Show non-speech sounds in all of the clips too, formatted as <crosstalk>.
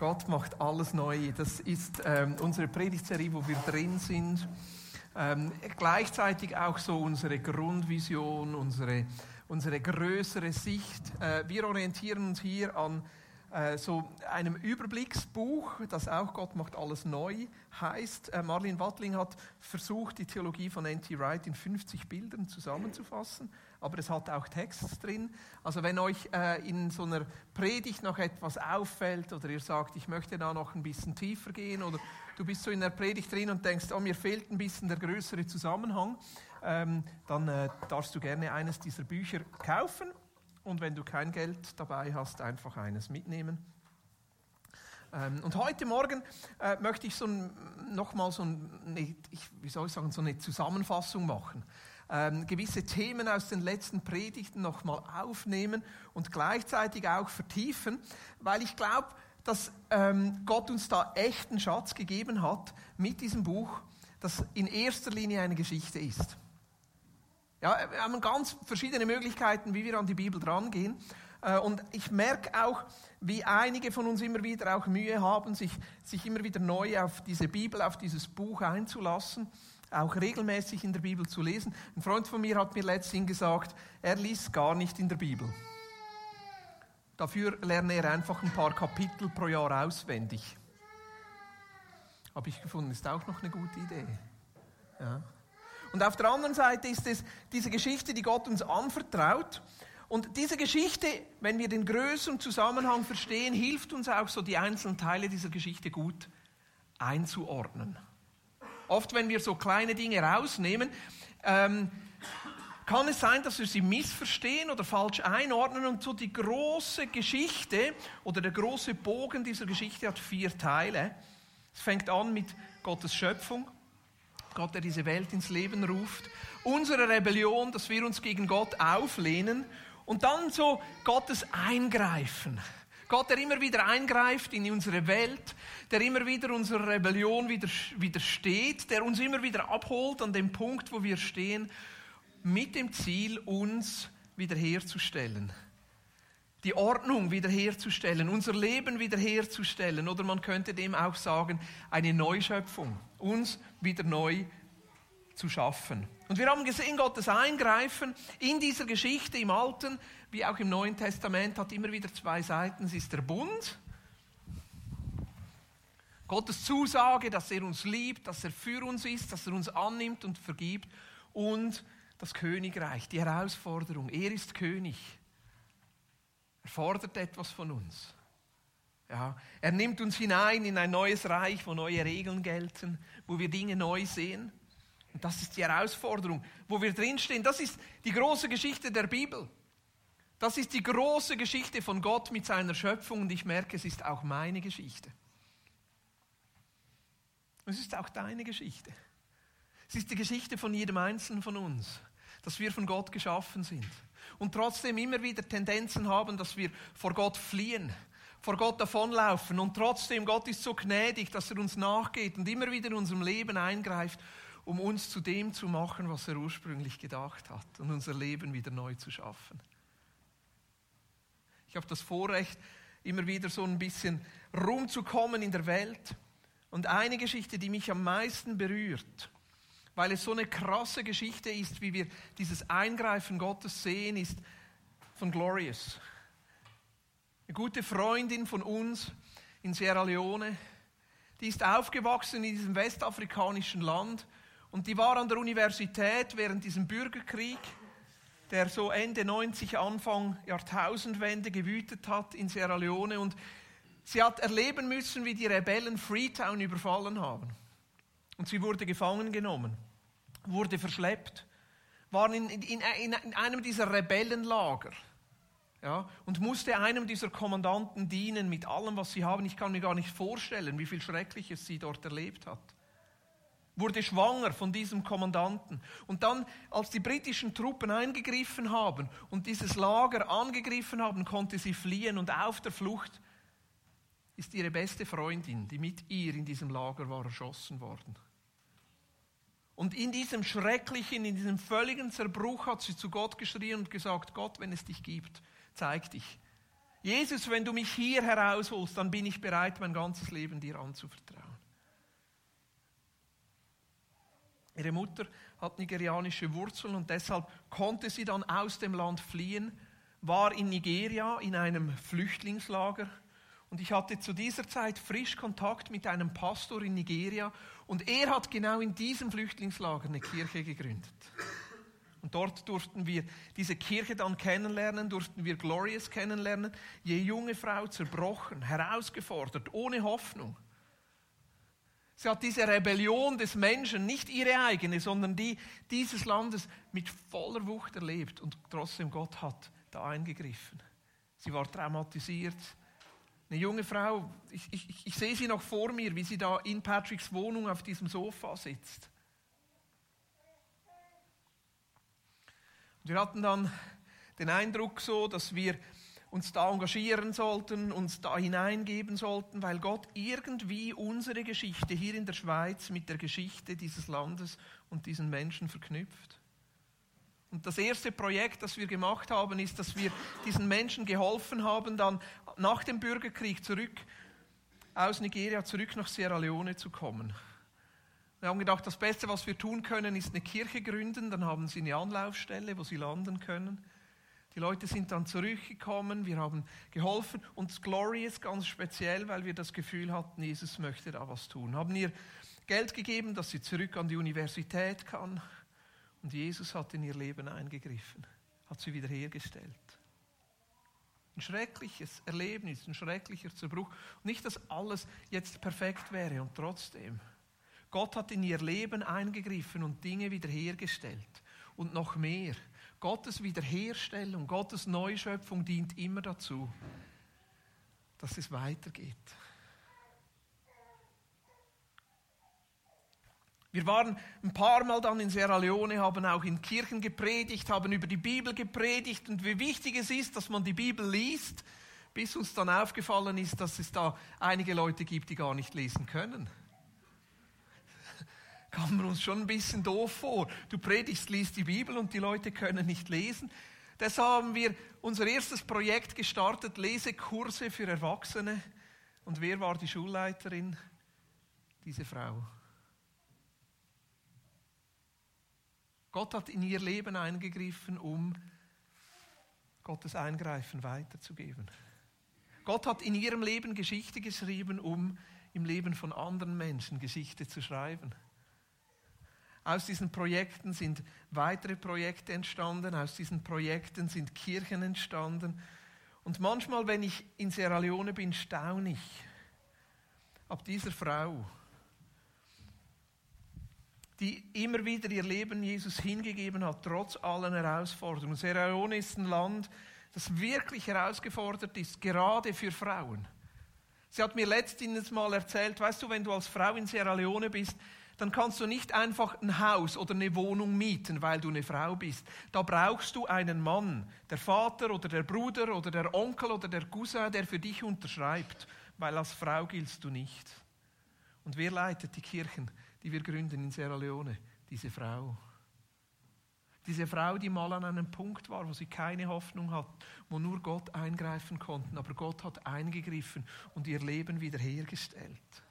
Gott macht alles neu. Das ist ähm, unsere Predigtserie, wo wir drin sind. Ähm, gleichzeitig auch so unsere Grundvision, unsere, unsere größere Sicht. Äh, wir orientieren uns hier an äh, so einem Überblicksbuch, das auch Gott macht alles neu heißt. Äh, Marlene Wattling hat versucht, die Theologie von N.T. Wright in 50 Bildern zusammenzufassen, aber es hat auch Text drin. Also wenn euch äh, in so einer Predigt noch etwas auffällt oder ihr sagt, ich möchte da noch ein bisschen tiefer gehen oder du bist so in der Predigt drin und denkst, oh, mir fehlt ein bisschen der größere Zusammenhang, ähm, dann äh, darfst du gerne eines dieser Bücher kaufen und wenn du kein Geld dabei hast, einfach eines mitnehmen. Ähm, und heute Morgen äh, möchte ich so nochmal so eine, wie soll ich sagen, so eine Zusammenfassung machen. Ähm, gewisse Themen aus den letzten Predigten nochmal aufnehmen und gleichzeitig auch vertiefen, weil ich glaube, dass ähm, Gott uns da echten Schatz gegeben hat mit diesem Buch, das in erster Linie eine Geschichte ist. Ja, wir haben ganz verschiedene Möglichkeiten, wie wir an die Bibel drangehen. Äh, und ich merke auch, wie einige von uns immer wieder auch Mühe haben, sich, sich immer wieder neu auf diese Bibel, auf dieses Buch einzulassen, auch regelmäßig in der Bibel zu lesen. Ein Freund von mir hat mir letztens gesagt, er liest gar nicht in der Bibel. Dafür lerne er einfach ein paar Kapitel pro Jahr auswendig. Habe ich gefunden, ist auch noch eine gute Idee. Ja. Und auf der anderen Seite ist es diese Geschichte, die Gott uns anvertraut. Und diese Geschichte, wenn wir den größeren Zusammenhang verstehen, hilft uns auch so die einzelnen Teile dieser Geschichte gut einzuordnen. Oft, wenn wir so kleine Dinge rausnehmen, ähm, kann es sein, dass wir sie missverstehen oder falsch einordnen und so die große Geschichte oder der große Bogen dieser Geschichte hat vier Teile. Es fängt an mit Gottes Schöpfung, Gott, der diese Welt ins Leben ruft, unsere Rebellion, dass wir uns gegen Gott auflehnen und dann so Gottes Eingreifen. Gott, der immer wieder eingreift in unsere Welt, der immer wieder unserer Rebellion widersteht, der uns immer wieder abholt an dem Punkt, wo wir stehen, mit dem Ziel, uns wiederherzustellen. Die Ordnung wiederherzustellen, unser Leben wiederherzustellen oder man könnte dem auch sagen, eine Neuschöpfung, uns wieder neu zu schaffen. Und wir haben gesehen, Gottes Eingreifen in dieser Geschichte im Alten wie auch im Neuen Testament hat immer wieder zwei Seiten. Es ist der Bund, Gottes Zusage, dass er uns liebt, dass er für uns ist, dass er uns annimmt und vergibt und das Königreich, die Herausforderung. Er ist König. Er fordert etwas von uns. Ja, er nimmt uns hinein in ein neues Reich, wo neue Regeln gelten, wo wir Dinge neu sehen. Und das ist die Herausforderung, wo wir drinstehen. Das ist die große Geschichte der Bibel. Das ist die große Geschichte von Gott mit seiner Schöpfung und ich merke, es ist auch meine Geschichte. Es ist auch deine Geschichte. Es ist die Geschichte von jedem Einzelnen von uns, dass wir von Gott geschaffen sind und trotzdem immer wieder Tendenzen haben, dass wir vor Gott fliehen, vor Gott davonlaufen und trotzdem Gott ist so gnädig, dass er uns nachgeht und immer wieder in unserem Leben eingreift um uns zu dem zu machen, was er ursprünglich gedacht hat und unser Leben wieder neu zu schaffen. Ich habe das Vorrecht, immer wieder so ein bisschen rumzukommen in der Welt. Und eine Geschichte, die mich am meisten berührt, weil es so eine krasse Geschichte ist, wie wir dieses Eingreifen Gottes sehen, ist von Glorious. Eine gute Freundin von uns in Sierra Leone, die ist aufgewachsen in diesem westafrikanischen Land und die war an der Universität während diesem Bürgerkrieg, der so Ende 90, Anfang Jahrtausendwende gewütet hat in Sierra Leone. Und sie hat erleben müssen, wie die Rebellen Freetown überfallen haben. Und sie wurde gefangen genommen, wurde verschleppt, war in, in, in, in einem dieser Rebellenlager. Ja, und musste einem dieser Kommandanten dienen mit allem, was sie haben. Ich kann mir gar nicht vorstellen, wie viel Schreckliches sie dort erlebt hat wurde schwanger von diesem Kommandanten. Und dann, als die britischen Truppen eingegriffen haben und dieses Lager angegriffen haben, konnte sie fliehen und auf der Flucht ist ihre beste Freundin, die mit ihr in diesem Lager war, erschossen worden. Und in diesem schrecklichen, in diesem völligen Zerbruch hat sie zu Gott geschrien und gesagt, Gott, wenn es dich gibt, zeig dich. Jesus, wenn du mich hier herausholst, dann bin ich bereit, mein ganzes Leben dir anzuvertrauen. Ihre Mutter hat nigerianische Wurzeln und deshalb konnte sie dann aus dem Land fliehen, war in Nigeria in einem Flüchtlingslager und ich hatte zu dieser Zeit frisch Kontakt mit einem Pastor in Nigeria und er hat genau in diesem Flüchtlingslager eine Kirche gegründet. Und dort durften wir diese Kirche dann kennenlernen, durften wir Glorious kennenlernen. Je junge Frau zerbrochen, herausgefordert, ohne Hoffnung. Sie hat diese Rebellion des Menschen, nicht ihre eigene, sondern die dieses Landes mit voller Wucht erlebt. Und trotzdem Gott hat da eingegriffen. Sie war traumatisiert. Eine junge Frau, ich, ich, ich sehe sie noch vor mir, wie sie da in Patricks Wohnung auf diesem Sofa sitzt. Wir hatten dann den Eindruck so, dass wir uns da engagieren sollten, uns da hineingeben sollten, weil Gott irgendwie unsere Geschichte hier in der Schweiz mit der Geschichte dieses Landes und diesen Menschen verknüpft. Und das erste Projekt, das wir gemacht haben, ist, dass wir diesen Menschen geholfen haben, dann nach dem Bürgerkrieg zurück aus Nigeria zurück nach Sierra Leone zu kommen. Wir haben gedacht, das Beste, was wir tun können, ist eine Kirche gründen. Dann haben sie eine Anlaufstelle, wo sie landen können. Die Leute sind dann zurückgekommen, wir haben geholfen und Glory ist ganz speziell, weil wir das Gefühl hatten, Jesus möchte da was tun. Haben ihr Geld gegeben, dass sie zurück an die Universität kann und Jesus hat in ihr Leben eingegriffen, hat sie wiederhergestellt. Ein schreckliches Erlebnis, ein schrecklicher Zerbruch. Nicht, dass alles jetzt perfekt wäre und trotzdem. Gott hat in ihr Leben eingegriffen und Dinge wiederhergestellt. Und noch mehr. Gottes Wiederherstellung, Gottes Neuschöpfung dient immer dazu, dass es weitergeht. Wir waren ein paar Mal dann in Sierra Leone, haben auch in Kirchen gepredigt, haben über die Bibel gepredigt und wie wichtig es ist, dass man die Bibel liest, bis uns dann aufgefallen ist, dass es da einige Leute gibt, die gar nicht lesen können kam man uns schon ein bisschen doof vor. Du predigst, liest die Bibel und die Leute können nicht lesen. Deshalb haben wir unser erstes Projekt gestartet, Lesekurse für Erwachsene. Und wer war die Schulleiterin? Diese Frau. Gott hat in ihr Leben eingegriffen, um Gottes Eingreifen weiterzugeben. Gott hat in ihrem Leben Geschichte geschrieben, um im Leben von anderen Menschen Geschichte zu schreiben. Aus diesen Projekten sind weitere Projekte entstanden, aus diesen Projekten sind Kirchen entstanden. Und manchmal, wenn ich in Sierra Leone bin, staune ich ab dieser Frau, die immer wieder ihr Leben Jesus hingegeben hat, trotz allen Herausforderungen. Sierra Leone ist ein Land, das wirklich herausgefordert ist, gerade für Frauen. Sie hat mir letztens mal erzählt, weißt du, wenn du als Frau in Sierra Leone bist, dann kannst du nicht einfach ein Haus oder eine Wohnung mieten, weil du eine Frau bist. Da brauchst du einen Mann, der Vater oder der Bruder oder der Onkel oder der Cousin, der für dich unterschreibt, weil als Frau giltst du nicht. Und wer leitet die Kirchen, die wir gründen in Sierra Leone? Diese Frau. Diese Frau, die mal an einem Punkt war, wo sie keine Hoffnung hat, wo nur Gott eingreifen konnte, aber Gott hat eingegriffen und ihr Leben wiederhergestellt.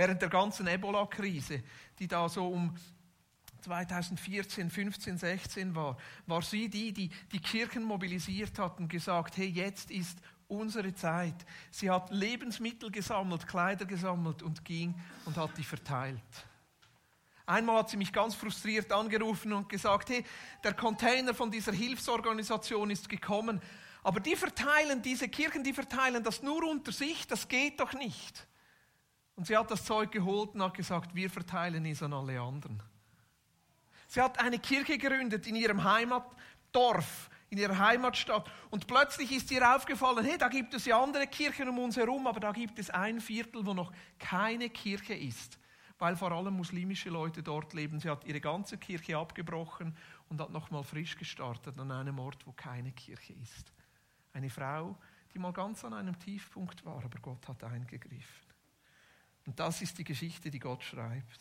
Während der ganzen Ebola-Krise, die da so um 2014, 15, 16 war, war sie die, die die Kirchen mobilisiert hat und gesagt, hey, jetzt ist unsere Zeit. Sie hat Lebensmittel gesammelt, Kleider gesammelt und ging und hat die verteilt. Einmal hat sie mich ganz frustriert angerufen und gesagt, hey, der Container von dieser Hilfsorganisation ist gekommen, aber die verteilen, diese Kirchen, die verteilen das nur unter sich, das geht doch nicht. Und sie hat das Zeug geholt und hat gesagt, wir verteilen es an alle anderen. Sie hat eine Kirche gegründet in ihrem Heimatdorf, in ihrer Heimatstadt. Und plötzlich ist ihr aufgefallen, hey, da gibt es ja andere Kirchen um uns herum, aber da gibt es ein Viertel, wo noch keine Kirche ist, weil vor allem muslimische Leute dort leben. Sie hat ihre ganze Kirche abgebrochen und hat nochmal frisch gestartet an einem Ort, wo keine Kirche ist. Eine Frau, die mal ganz an einem Tiefpunkt war, aber Gott hat eingegriffen. Und das ist die Geschichte, die Gott schreibt.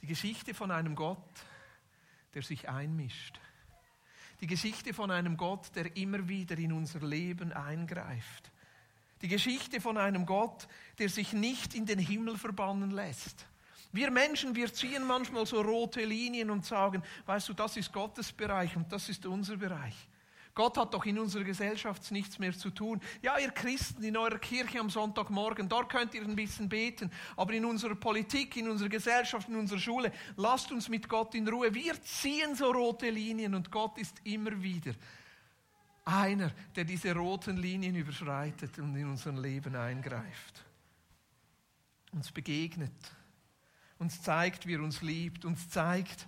Die Geschichte von einem Gott, der sich einmischt. Die Geschichte von einem Gott, der immer wieder in unser Leben eingreift. Die Geschichte von einem Gott, der sich nicht in den Himmel verbannen lässt. Wir Menschen, wir ziehen manchmal so rote Linien und sagen, weißt du, das ist Gottes Bereich und das ist unser Bereich. Gott hat doch in unserer Gesellschaft nichts mehr zu tun. Ja, ihr Christen in eurer Kirche am Sonntagmorgen, dort könnt ihr ein bisschen beten. Aber in unserer Politik, in unserer Gesellschaft, in unserer Schule, lasst uns mit Gott in Ruhe. Wir ziehen so rote Linien und Gott ist immer wieder einer, der diese roten Linien überschreitet und in unser Leben eingreift. Uns begegnet, uns zeigt, wie er uns liebt, uns zeigt,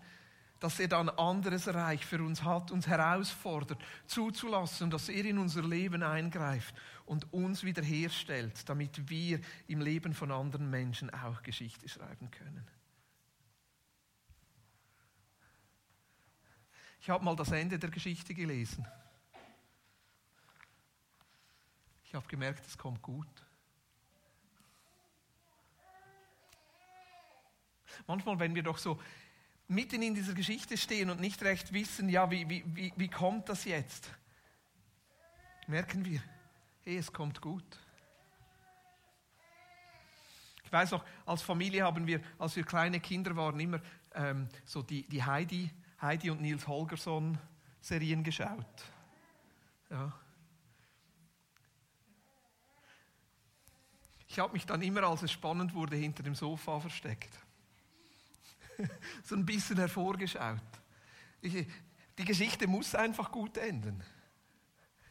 dass er dann anderes Reich für uns hat, uns herausfordert, zuzulassen, dass er in unser Leben eingreift und uns wiederherstellt, damit wir im Leben von anderen Menschen auch Geschichte schreiben können. Ich habe mal das Ende der Geschichte gelesen. Ich habe gemerkt, es kommt gut. Manchmal, wenn wir doch so mitten in dieser Geschichte stehen und nicht recht wissen, ja, wie, wie, wie, wie kommt das jetzt? Merken wir, hey, es kommt gut. Ich weiß noch, als Familie haben wir, als wir kleine Kinder waren, immer ähm, so die, die Heidi, Heidi und Nils Holgersson Serien geschaut. Ja. Ich habe mich dann immer, als es spannend wurde, hinter dem Sofa versteckt. <laughs> so ein bisschen hervorgeschaut. die Geschichte muss einfach gut enden.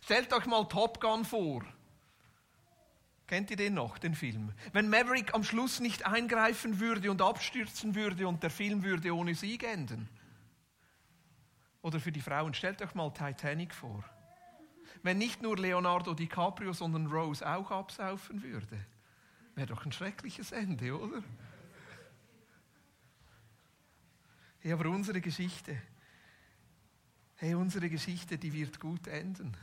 Stellt euch mal Top Gun vor. Kennt ihr den noch, den Film? Wenn Maverick am Schluss nicht eingreifen würde und abstürzen würde und der Film würde ohne Sieg enden. Oder für die Frauen, stellt euch mal Titanic vor. Wenn nicht nur Leonardo DiCaprio, sondern Rose auch absaufen würde. Wäre doch ein schreckliches Ende, oder? Hey, aber unsere Geschichte, hey, unsere Geschichte, die wird gut enden.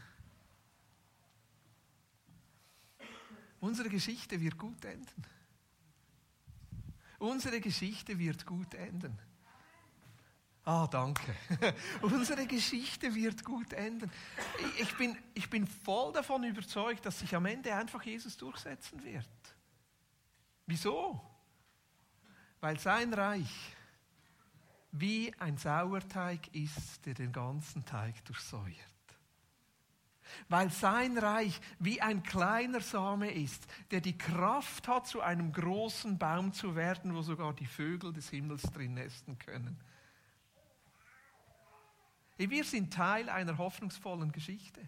Unsere Geschichte wird gut enden. Unsere Geschichte wird gut enden. Ah, danke. <laughs> Unsere Geschichte wird gut enden. Ich bin, ich bin voll davon überzeugt, dass sich am Ende einfach Jesus durchsetzen wird. Wieso? Weil sein Reich wie ein Sauerteig ist, der den ganzen Teig durchsäuert. Weil sein Reich wie ein kleiner Same ist, der die Kraft hat, zu einem großen Baum zu werden, wo sogar die Vögel des Himmels drin nesten können. Wir sind Teil einer hoffnungsvollen Geschichte.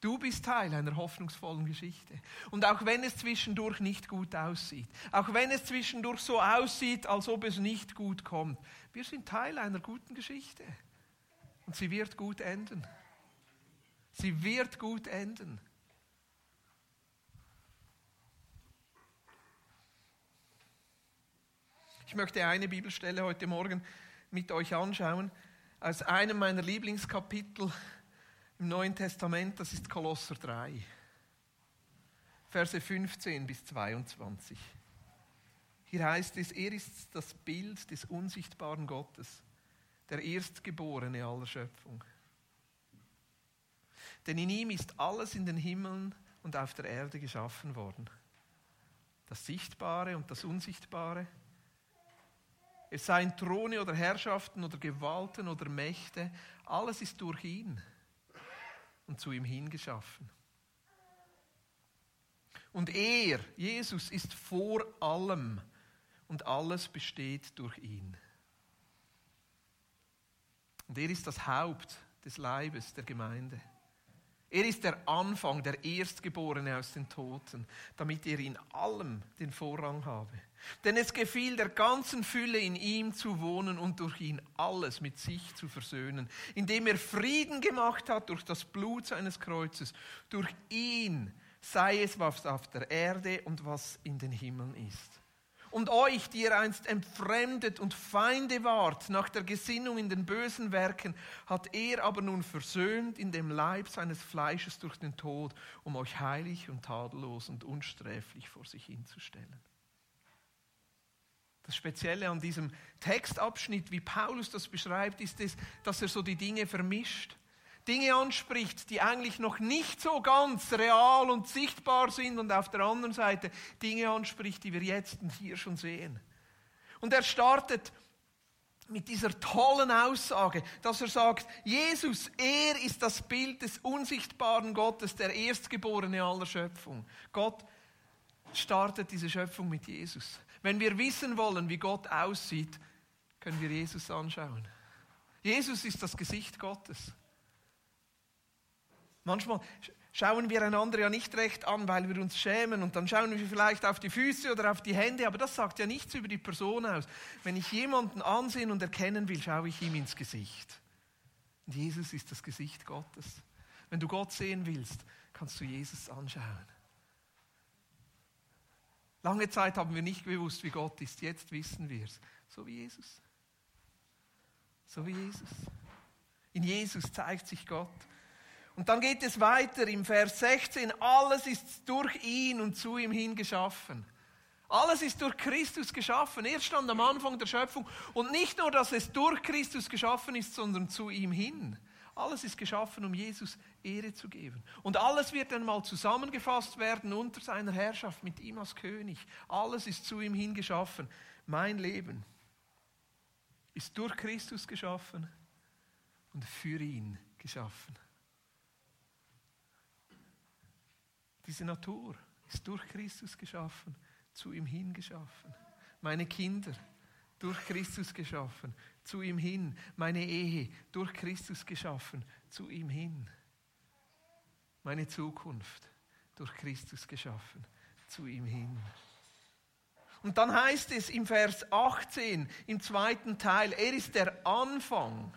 Du bist Teil einer hoffnungsvollen Geschichte. Und auch wenn es zwischendurch nicht gut aussieht, auch wenn es zwischendurch so aussieht, als ob es nicht gut kommt, wir sind Teil einer guten Geschichte. Und sie wird gut enden. Sie wird gut enden. Ich möchte eine Bibelstelle heute Morgen mit euch anschauen, aus einem meiner Lieblingskapitel im Neuen Testament, das ist Kolosser 3, Verse 15 bis 22. Hier heißt es, er ist das Bild des unsichtbaren Gottes, der Erstgeborene aller Schöpfung. Denn in ihm ist alles in den Himmeln und auf der Erde geschaffen worden. Das Sichtbare und das Unsichtbare. Es seien Throne oder Herrschaften oder Gewalten oder Mächte, alles ist durch ihn und zu ihm hingeschaffen. Und er, Jesus, ist vor allem und alles besteht durch ihn. Und er ist das Haupt des Leibes der Gemeinde. Er ist der Anfang, der Erstgeborene aus den Toten, damit er in allem den Vorrang habe. Denn es gefiel der ganzen Fülle in ihm zu wohnen und durch ihn alles mit sich zu versöhnen, indem er Frieden gemacht hat durch das Blut seines Kreuzes. Durch ihn sei es, was auf der Erde und was in den Himmeln ist. Und euch, die ihr einst entfremdet und Feinde wart nach der Gesinnung in den bösen Werken, hat er aber nun versöhnt in dem Leib seines Fleisches durch den Tod, um euch heilig und tadellos und unsträflich vor sich hinzustellen. Das Spezielle an diesem Textabschnitt, wie Paulus das beschreibt, ist es, dass er so die Dinge vermischt. Dinge anspricht, die eigentlich noch nicht so ganz real und sichtbar sind und auf der anderen Seite Dinge anspricht, die wir jetzt und hier schon sehen. Und er startet mit dieser tollen Aussage, dass er sagt, Jesus, er ist das Bild des unsichtbaren Gottes, der Erstgeborene aller Schöpfung. Gott startet diese Schöpfung mit Jesus. Wenn wir wissen wollen, wie Gott aussieht, können wir Jesus anschauen. Jesus ist das Gesicht Gottes. Manchmal schauen wir einander ja nicht recht an, weil wir uns schämen und dann schauen wir vielleicht auf die Füße oder auf die Hände, aber das sagt ja nichts über die Person aus. Wenn ich jemanden ansehen und erkennen will, schaue ich ihm ins Gesicht. Und Jesus ist das Gesicht Gottes. Wenn du Gott sehen willst, kannst du Jesus anschauen. Lange Zeit haben wir nicht gewusst, wie Gott ist. Jetzt wissen wir es. So wie Jesus. So wie Jesus. In Jesus zeigt sich Gott. Und dann geht es weiter im Vers 16. Alles ist durch ihn und zu ihm hin geschaffen. Alles ist durch Christus geschaffen. Er stand am Anfang der Schöpfung. Und nicht nur, dass es durch Christus geschaffen ist, sondern zu ihm hin. Alles ist geschaffen, um Jesus Ehre zu geben. Und alles wird einmal zusammengefasst werden unter seiner Herrschaft mit ihm als König. Alles ist zu ihm hin geschaffen. Mein Leben ist durch Christus geschaffen und für ihn geschaffen. Diese Natur ist durch Christus geschaffen, zu ihm hin geschaffen. Meine Kinder durch Christus geschaffen, zu ihm hin. Meine Ehe durch Christus geschaffen, zu ihm hin. Meine Zukunft durch Christus geschaffen, zu ihm hin. Und dann heißt es im Vers 18, im zweiten Teil, er ist der Anfang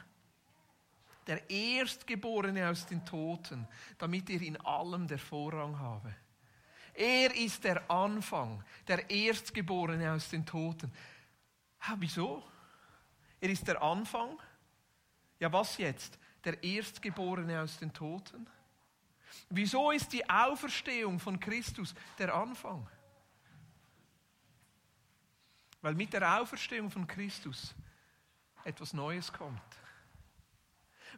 der Erstgeborene aus den Toten, damit er in allem der Vorrang habe. Er ist der Anfang, der Erstgeborene aus den Toten. Ha, wieso? Er ist der Anfang. Ja, was jetzt? Der Erstgeborene aus den Toten. Wieso ist die Auferstehung von Christus der Anfang? Weil mit der Auferstehung von Christus etwas Neues kommt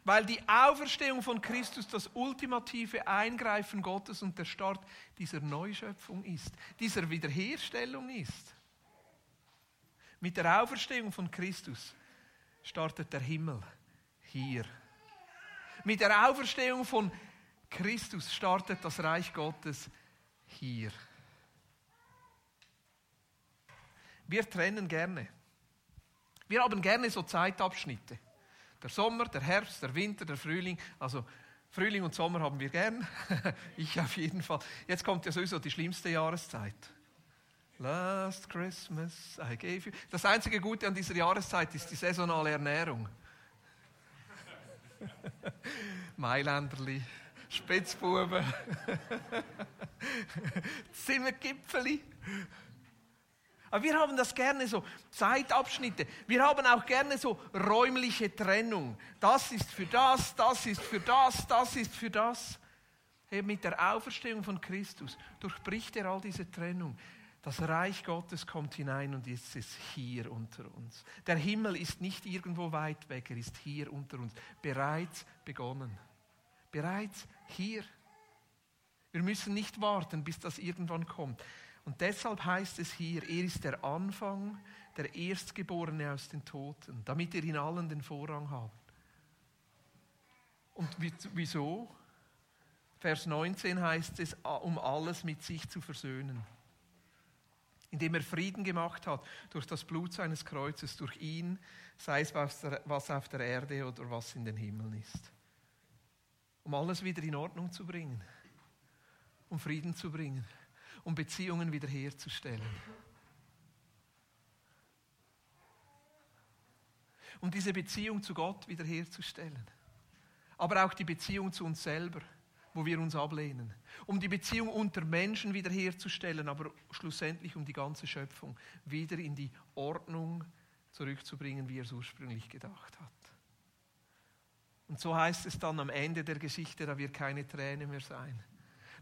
weil die Auferstehung von Christus das ultimative Eingreifen Gottes und der Start dieser Neuschöpfung ist, dieser Wiederherstellung ist. Mit der Auferstehung von Christus startet der Himmel hier. Mit der Auferstehung von Christus startet das Reich Gottes hier. Wir trennen gerne. Wir haben gerne so Zeitabschnitte. Der Sommer, der Herbst, der Winter, der Frühling. Also Frühling und Sommer haben wir gern. <laughs> ich auf jeden Fall. Jetzt kommt ja sowieso die schlimmste Jahreszeit. Last Christmas I gave you. Das einzige Gute an dieser Jahreszeit ist die saisonale Ernährung. <laughs> Mailänderli, Spitzbuben, <laughs> Zimmergipfeli. Aber wir haben das gerne so, Zeitabschnitte. Wir haben auch gerne so räumliche Trennung. Das ist für das, das ist für das, das ist für das. Hey, mit der Auferstehung von Christus durchbricht er all diese Trennung. Das Reich Gottes kommt hinein und ist es hier unter uns. Der Himmel ist nicht irgendwo weit weg, er ist hier unter uns. Bereits begonnen. Bereits hier. Wir müssen nicht warten, bis das irgendwann kommt. Und deshalb heißt es hier, er ist der Anfang, der Erstgeborene aus den Toten, damit er in allen den Vorrang hat. Und wieso? Vers 19 heißt es, um alles mit sich zu versöhnen. Indem er Frieden gemacht hat durch das Blut seines Kreuzes, durch ihn, sei es was auf der Erde oder was in den Himmeln ist. Um alles wieder in Ordnung zu bringen, um Frieden zu bringen um Beziehungen wiederherzustellen. Um diese Beziehung zu Gott wiederherzustellen. Aber auch die Beziehung zu uns selber, wo wir uns ablehnen. Um die Beziehung unter Menschen wiederherzustellen, aber schlussendlich um die ganze Schöpfung wieder in die Ordnung zurückzubringen, wie er es ursprünglich gedacht hat. Und so heißt es dann am Ende der Geschichte, da wird keine Träne mehr sein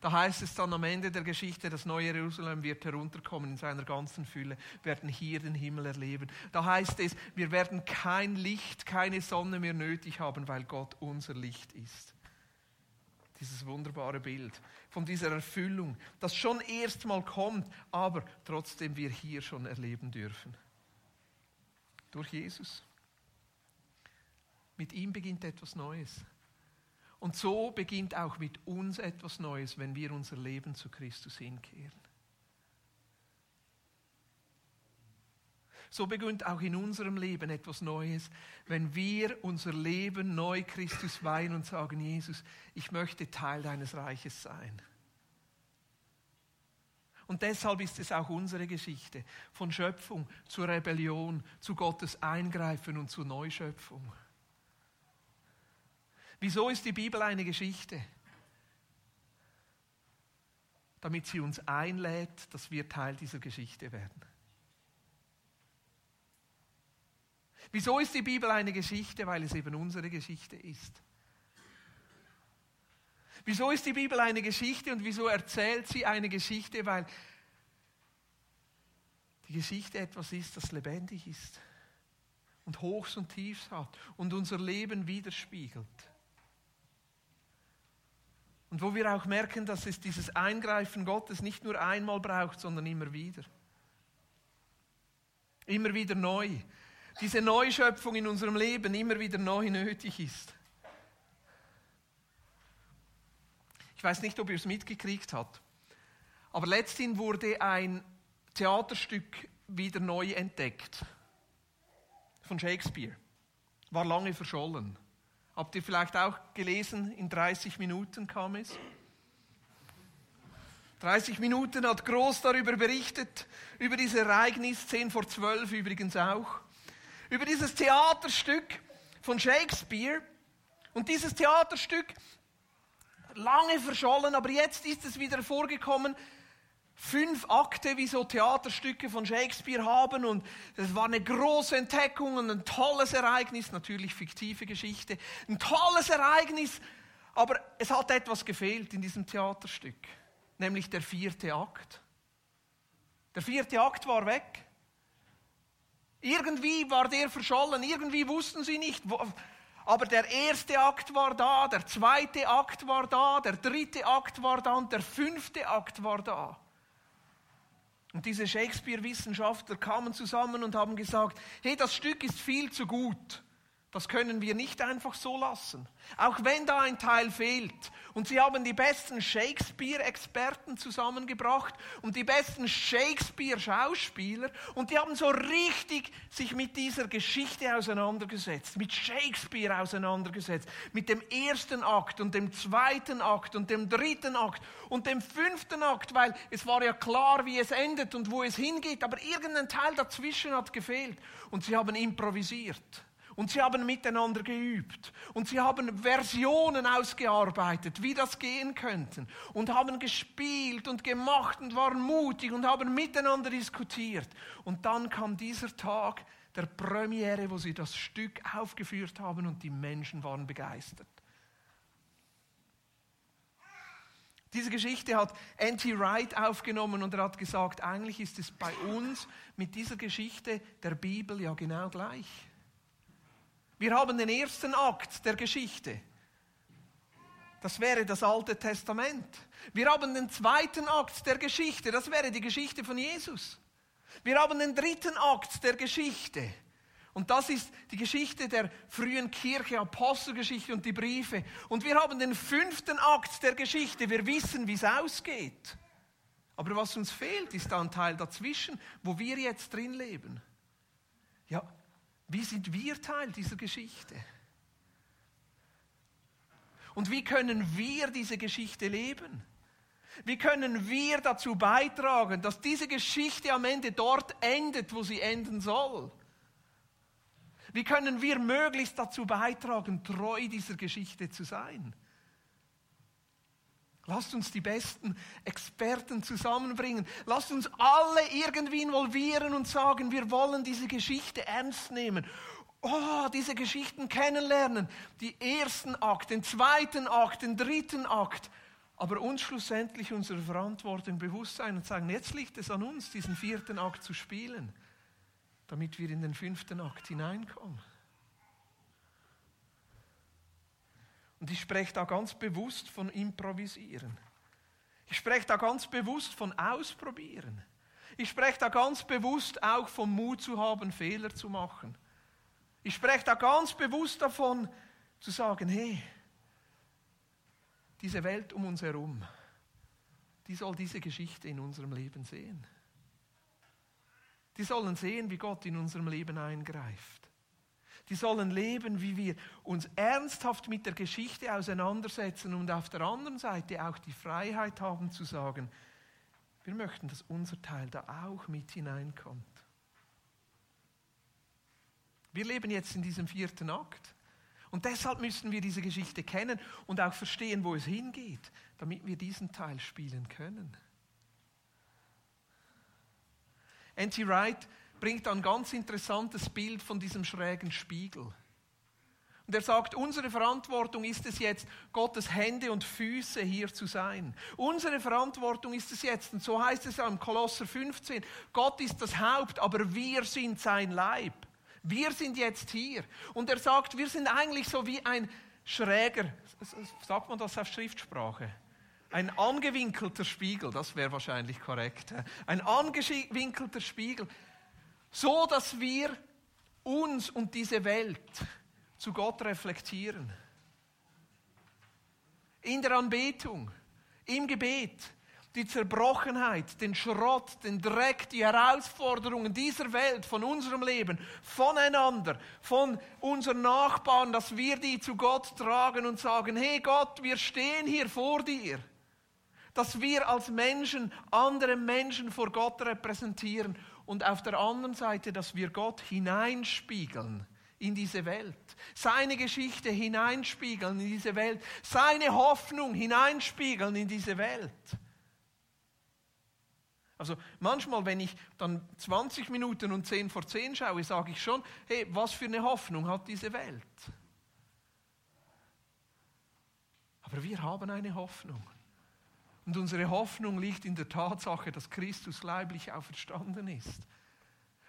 Da heißt es dann am Ende der Geschichte, das neue Jerusalem wird herunterkommen in seiner ganzen Fülle, werden hier den Himmel erleben. Da heißt es, wir werden kein Licht, keine Sonne mehr nötig haben, weil Gott unser Licht ist. Dieses wunderbare Bild von dieser Erfüllung, das schon erst mal kommt, aber trotzdem wir hier schon erleben dürfen. Durch Jesus. Mit ihm beginnt etwas Neues. Und so beginnt auch mit uns etwas Neues, wenn wir unser Leben zu Christus hinkehren. So beginnt auch in unserem Leben etwas Neues, wenn wir unser Leben neu Christus weihen und sagen, Jesus, ich möchte Teil deines Reiches sein. Und deshalb ist es auch unsere Geschichte von Schöpfung zur Rebellion, zu Gottes Eingreifen und zur Neuschöpfung. Wieso ist die Bibel eine Geschichte? Damit sie uns einlädt, dass wir Teil dieser Geschichte werden. Wieso ist die Bibel eine Geschichte? Weil es eben unsere Geschichte ist. Wieso ist die Bibel eine Geschichte und wieso erzählt sie eine Geschichte? Weil die Geschichte etwas ist, das lebendig ist und Hochs und Tiefs hat und unser Leben widerspiegelt. Und wo wir auch merken, dass es dieses Eingreifen Gottes nicht nur einmal braucht, sondern immer wieder. Immer wieder neu. Diese Neuschöpfung in unserem Leben immer wieder neu nötig ist. Ich weiß nicht, ob ihr es mitgekriegt habt, aber letzthin wurde ein Theaterstück wieder neu entdeckt von Shakespeare. War lange verschollen. Habt ihr vielleicht auch gelesen, in 30 Minuten kam es? 30 Minuten hat groß darüber berichtet, über dieses Ereignis, 10 vor 12 übrigens auch, über dieses Theaterstück von Shakespeare. Und dieses Theaterstück, lange verschollen, aber jetzt ist es wieder vorgekommen, fünf Akte wie so Theaterstücke von Shakespeare haben und das war eine große Entdeckung und ein tolles Ereignis, natürlich fiktive Geschichte, ein tolles Ereignis, aber es hat etwas gefehlt in diesem Theaterstück, nämlich der vierte Akt. Der vierte Akt war weg. Irgendwie war der verschollen, irgendwie wussten sie nicht, wo, aber der erste Akt war da, der zweite Akt war da, der dritte Akt war da und der fünfte Akt war da. Und diese Shakespeare-Wissenschaftler kamen zusammen und haben gesagt, hey, das Stück ist viel zu gut. Das können wir nicht einfach so lassen. Auch wenn da ein Teil fehlt. Und sie haben die besten Shakespeare-Experten zusammengebracht und die besten Shakespeare-Schauspieler. Und die haben so richtig sich mit dieser Geschichte auseinandergesetzt, mit Shakespeare auseinandergesetzt, mit dem ersten Akt und dem zweiten Akt und dem dritten Akt und dem fünften Akt, weil es war ja klar, wie es endet und wo es hingeht. Aber irgendein Teil dazwischen hat gefehlt. Und sie haben improvisiert. Und sie haben miteinander geübt. Und sie haben Versionen ausgearbeitet, wie das gehen könnte. Und haben gespielt und gemacht und waren mutig und haben miteinander diskutiert. Und dann kam dieser Tag der Premiere, wo sie das Stück aufgeführt haben und die Menschen waren begeistert. Diese Geschichte hat N.T. Wright aufgenommen und er hat gesagt, eigentlich ist es bei uns mit dieser Geschichte der Bibel ja genau gleich. Wir haben den ersten Akt der Geschichte. Das wäre das Alte Testament. Wir haben den zweiten Akt der Geschichte. Das wäre die Geschichte von Jesus. Wir haben den dritten Akt der Geschichte. Und das ist die Geschichte der frühen Kirche, Apostelgeschichte und die Briefe. Und wir haben den fünften Akt der Geschichte. Wir wissen, wie es ausgeht. Aber was uns fehlt, ist da ein Teil dazwischen, wo wir jetzt drin leben. Ja, wie sind wir Teil dieser Geschichte? Und wie können wir diese Geschichte leben? Wie können wir dazu beitragen, dass diese Geschichte am Ende dort endet, wo sie enden soll? Wie können wir möglichst dazu beitragen, treu dieser Geschichte zu sein? Lasst uns die besten Experten zusammenbringen. Lasst uns alle irgendwie involvieren und sagen, wir wollen diese Geschichte ernst nehmen. Oh, diese Geschichten kennenlernen. Die ersten Akt, den zweiten Akt, den dritten Akt. aber uns schlussendlich unserer Verantwortung bewusst sein und sagen, jetzt liegt es an uns, diesen vierten Akt zu spielen, damit wir in den fünften Akt hineinkommen. Und ich spreche da ganz bewusst von Improvisieren. Ich spreche da ganz bewusst von Ausprobieren. Ich spreche da ganz bewusst auch vom Mut zu haben, Fehler zu machen. Ich spreche da ganz bewusst davon, zu sagen, hey, diese Welt um uns herum, die soll diese Geschichte in unserem Leben sehen. Die sollen sehen, wie Gott in unserem Leben eingreift die sollen leben, wie wir uns ernsthaft mit der Geschichte auseinandersetzen und auf der anderen Seite auch die Freiheit haben zu sagen, wir möchten, dass unser Teil da auch mit hineinkommt. Wir leben jetzt in diesem vierten Akt. Und deshalb müssen wir diese Geschichte kennen und auch verstehen, wo es hingeht, damit wir diesen Teil spielen können. N.T. Wright bringt ein ganz interessantes Bild von diesem schrägen Spiegel. Und er sagt, unsere Verantwortung ist es jetzt, Gottes Hände und Füße hier zu sein. Unsere Verantwortung ist es jetzt, und so heißt es ja im Kolosser 15, Gott ist das Haupt, aber wir sind sein Leib. Wir sind jetzt hier. Und er sagt, wir sind eigentlich so wie ein schräger, sagt man das auf Schriftsprache? Ein angewinkelter Spiegel, das wäre wahrscheinlich korrekt. Ein angewinkelter Spiegel so dass wir uns und diese Welt zu Gott reflektieren. In der Anbetung, im Gebet, die Zerbrochenheit, den Schrott, den Dreck, die Herausforderungen dieser Welt, von unserem Leben, voneinander, von unseren Nachbarn, dass wir die zu Gott tragen und sagen, hey Gott, wir stehen hier vor dir. Dass wir als Menschen andere Menschen vor Gott repräsentieren und auf der anderen Seite, dass wir Gott hineinspiegeln in diese Welt, seine Geschichte hineinspiegeln in diese Welt, seine Hoffnung hineinspiegeln in diese Welt. Also manchmal, wenn ich dann 20 Minuten und 10 vor 10 schaue, sage ich schon, hey, was für eine Hoffnung hat diese Welt? Aber wir haben eine Hoffnung. Und unsere Hoffnung liegt in der Tatsache, dass Christus leiblich auferstanden ist.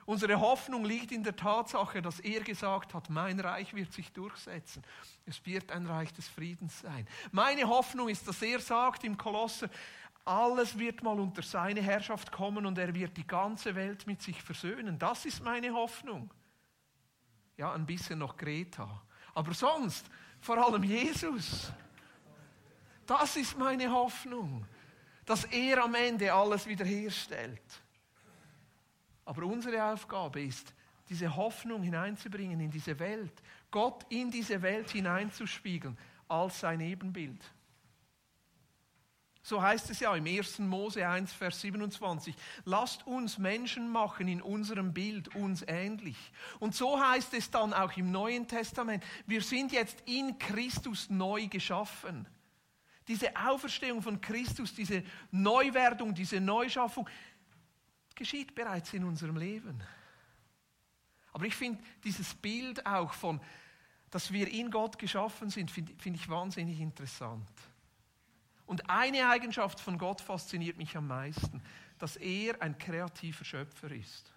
Unsere Hoffnung liegt in der Tatsache, dass er gesagt hat, mein Reich wird sich durchsetzen. Es wird ein Reich des Friedens sein. Meine Hoffnung ist, dass er sagt im Kolosser, alles wird mal unter seine Herrschaft kommen und er wird die ganze Welt mit sich versöhnen. Das ist meine Hoffnung. Ja, ein bisschen noch Greta. Aber sonst vor allem Jesus. Das ist meine Hoffnung, dass er am Ende alles wiederherstellt. Aber unsere Aufgabe ist, diese Hoffnung hineinzubringen in diese Welt, Gott in diese Welt hineinzuspiegeln als sein Ebenbild. So heißt es ja im 1. Mose 1, Vers 27. Lasst uns Menschen machen in unserem Bild, uns ähnlich. Und so heißt es dann auch im Neuen Testament. Wir sind jetzt in Christus neu geschaffen. Diese Auferstehung von Christus, diese Neuwerdung, diese Neuschaffung, geschieht bereits in unserem Leben. Aber ich finde dieses Bild auch von, dass wir in Gott geschaffen sind, finde find ich wahnsinnig interessant. Und eine Eigenschaft von Gott fasziniert mich am meisten, dass er ein kreativer Schöpfer ist.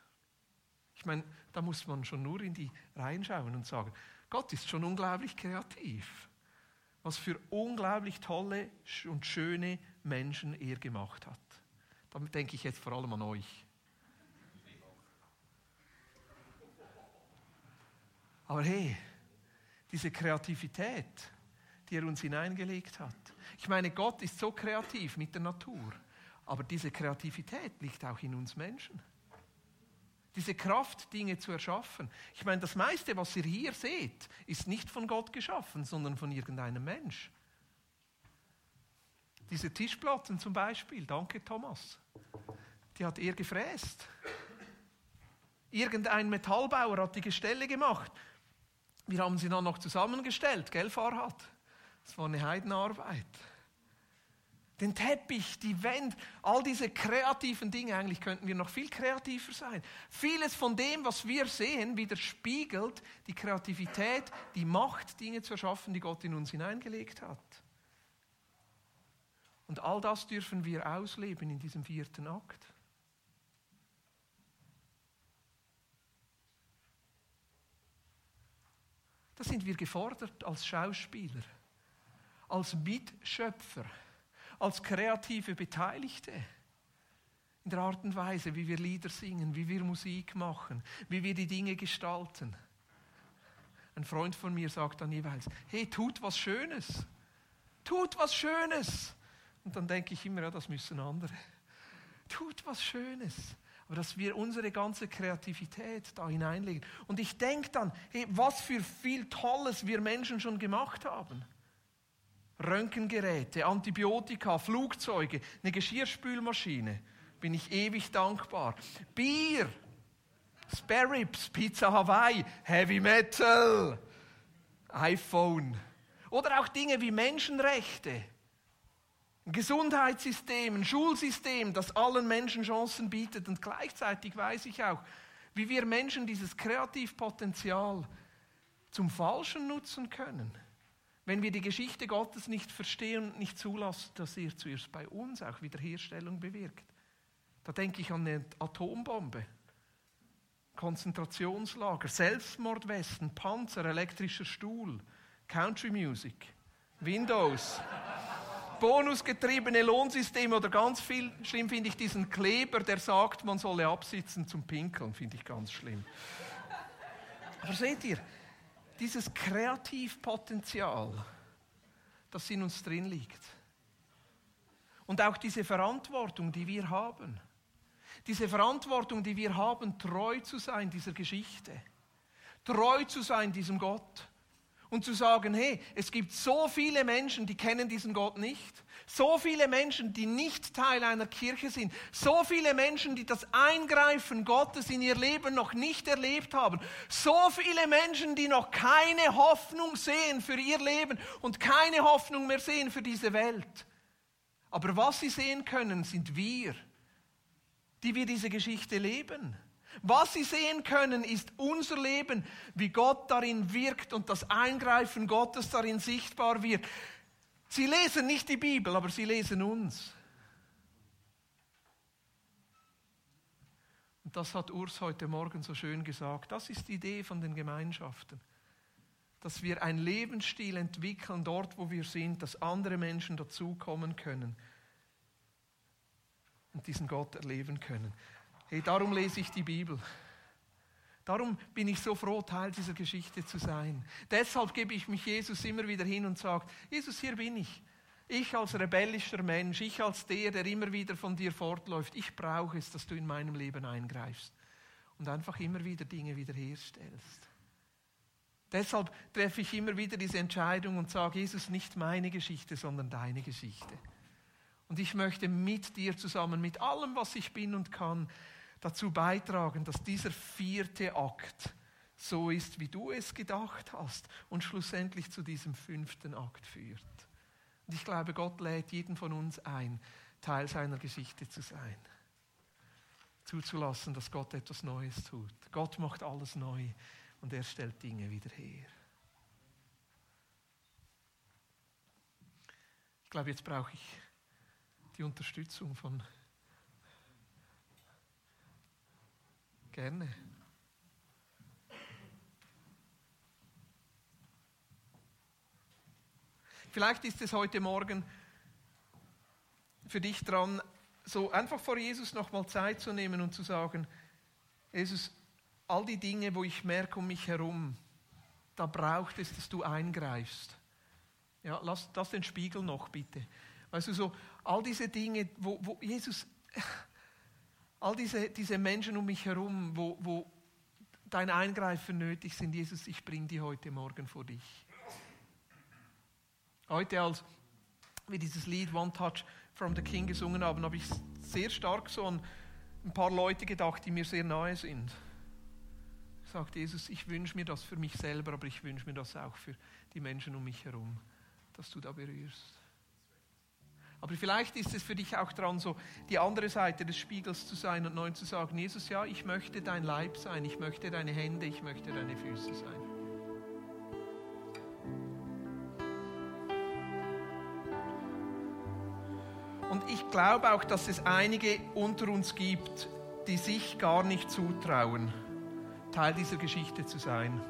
Ich meine, da muss man schon nur in die Reihen schauen und sagen, Gott ist schon unglaublich kreativ was für unglaublich tolle und schöne Menschen er gemacht hat. Damit denke ich jetzt vor allem an euch. Aber hey, diese Kreativität, die er uns hineingelegt hat. Ich meine, Gott ist so kreativ mit der Natur, aber diese Kreativität liegt auch in uns Menschen. Diese Kraft, Dinge zu erschaffen. Ich meine, das meiste, was ihr hier seht, ist nicht von Gott geschaffen, sondern von irgendeinem Mensch. Diese Tischplatten zum Beispiel, danke Thomas, die hat er gefräst. Irgendein Metallbauer hat die Gestelle gemacht. Wir haben sie dann noch zusammengestellt, gell, Farhad? Das war eine Heidenarbeit den Teppich, die Wände, all diese kreativen Dinge, eigentlich könnten wir noch viel kreativer sein. Vieles von dem, was wir sehen, widerspiegelt die Kreativität, die Macht, Dinge zu erschaffen, die Gott in uns hineingelegt hat. Und all das dürfen wir ausleben in diesem vierten Akt. Da sind wir gefordert als Schauspieler, als Mitschöpfer, als kreative Beteiligte in der Art und Weise, wie wir Lieder singen, wie wir Musik machen, wie wir die Dinge gestalten. Ein Freund von mir sagt dann jeweils, hey, tut was Schönes, tut was Schönes. Und dann denke ich immer, ja, das müssen andere. Tut was Schönes aber dass wir unsere ganze Kreativität da hineinlegen. Und ich denke dann, hey, was für viel Tolles wir Menschen schon gemacht haben. Röntgengeräte, Antibiotika, Flugzeuge, eine Geschirrspülmaschine. Bin ich ewig dankbar. Bier, Spare Ribs, Pizza Hawaii, Heavy Metal, iPhone. Oder auch Dinge wie Menschenrechte ein Gesundheitssystem, ein Schulsystem, das allen Menschen Chancen bietet. Und gleichzeitig weiß ich auch, wie wir Menschen dieses Kreativpotenzial zum Falschen nutzen können. Wenn wir die Geschichte Gottes nicht verstehen und nicht zulassen, dass er zuerst bei uns auch Wiederherstellung bewirkt. Da denke ich an eine Atombombe, Konzentrationslager, Selbstmordwesten, Panzer, elektrischer Stuhl, Country Music, Windows bonusgetriebene Lohnsysteme oder ganz viel schlimm finde ich diesen Kleber, der sagt, man solle absitzen zum Pinkeln, finde ich ganz schlimm. Aber seht ihr, dieses Kreativpotenzial, das in uns drin liegt. Und auch diese Verantwortung, die wir haben. Diese Verantwortung, die wir haben, treu zu sein dieser Geschichte. Treu zu sein diesem Gott und zu sagen, hey, es gibt so viele Menschen, die kennen diesen Gott nicht. So viele Menschen, die nicht Teil einer Kirche sind. So viele Menschen, die das Eingreifen Gottes in ihr Leben noch nicht erlebt haben. So viele Menschen, die noch keine Hoffnung sehen für ihr Leben und keine Hoffnung mehr sehen für diese Welt. Aber was sie sehen können, sind wir, die wir diese Geschichte leben. Was sie sehen können, ist unser Leben, wie Gott darin wirkt und das Eingreifen Gottes darin sichtbar wird. Sie lesen nicht die Bibel, aber sie lesen uns. Und das hat Urs heute Morgen so schön gesagt. Das ist die Idee von den Gemeinschaften. Dass wir einen Lebensstil entwickeln, dort wo wir sind, dass andere Menschen dazukommen können und diesen Gott erleben können. Hey, darum lese ich die Bibel. Darum bin ich so froh, Teil dieser Geschichte zu sein. Deshalb gebe ich mich Jesus immer wieder hin und sage, Jesus, hier bin ich. Ich als rebellischer Mensch, ich als der, der immer wieder von dir fortläuft, ich brauche es, dass du in meinem Leben eingreifst und einfach immer wieder Dinge wiederherstellst. Deshalb treffe ich immer wieder diese Entscheidung und sage, Jesus, nicht meine Geschichte, sondern deine Geschichte. Und ich möchte mit dir zusammen, mit allem, was ich bin und kann, dazu beitragen, dass dieser vierte Akt so ist, wie du es gedacht hast und schlussendlich zu diesem fünften Akt führt. Und ich glaube, Gott lädt jeden von uns ein, Teil seiner Geschichte zu sein. Zuzulassen, dass Gott etwas Neues tut. Gott macht alles neu und er stellt Dinge wieder her. Ich glaube, jetzt brauche ich die Unterstützung von Gerne. Vielleicht ist es heute Morgen für dich dran, so einfach vor Jesus nochmal Zeit zu nehmen und zu sagen, Jesus, all die Dinge, wo ich merke um mich herum, da braucht es, dass du eingreifst. Ja, lass das den Spiegel noch bitte. Also so all diese Dinge, wo, wo Jesus all diese, diese Menschen um mich herum, wo, wo dein Eingreifen nötig sind, Jesus, ich bringe die heute Morgen vor dich. Heute, als wir dieses Lied One Touch from the King gesungen haben, habe ich sehr stark so an ein paar Leute gedacht, die mir sehr nahe sind. Sagt Jesus, ich wünsche mir das für mich selber, aber ich wünsche mir das auch für die Menschen um mich herum, dass du da berührst. Aber vielleicht ist es für dich auch dran, so die andere Seite des Spiegels zu sein und neu zu sagen, Jesus, ja, ich möchte dein Leib sein, ich möchte deine Hände, ich möchte deine Füße sein. Und ich glaube auch, dass es einige unter uns gibt, die sich gar nicht zutrauen, Teil dieser Geschichte zu sein.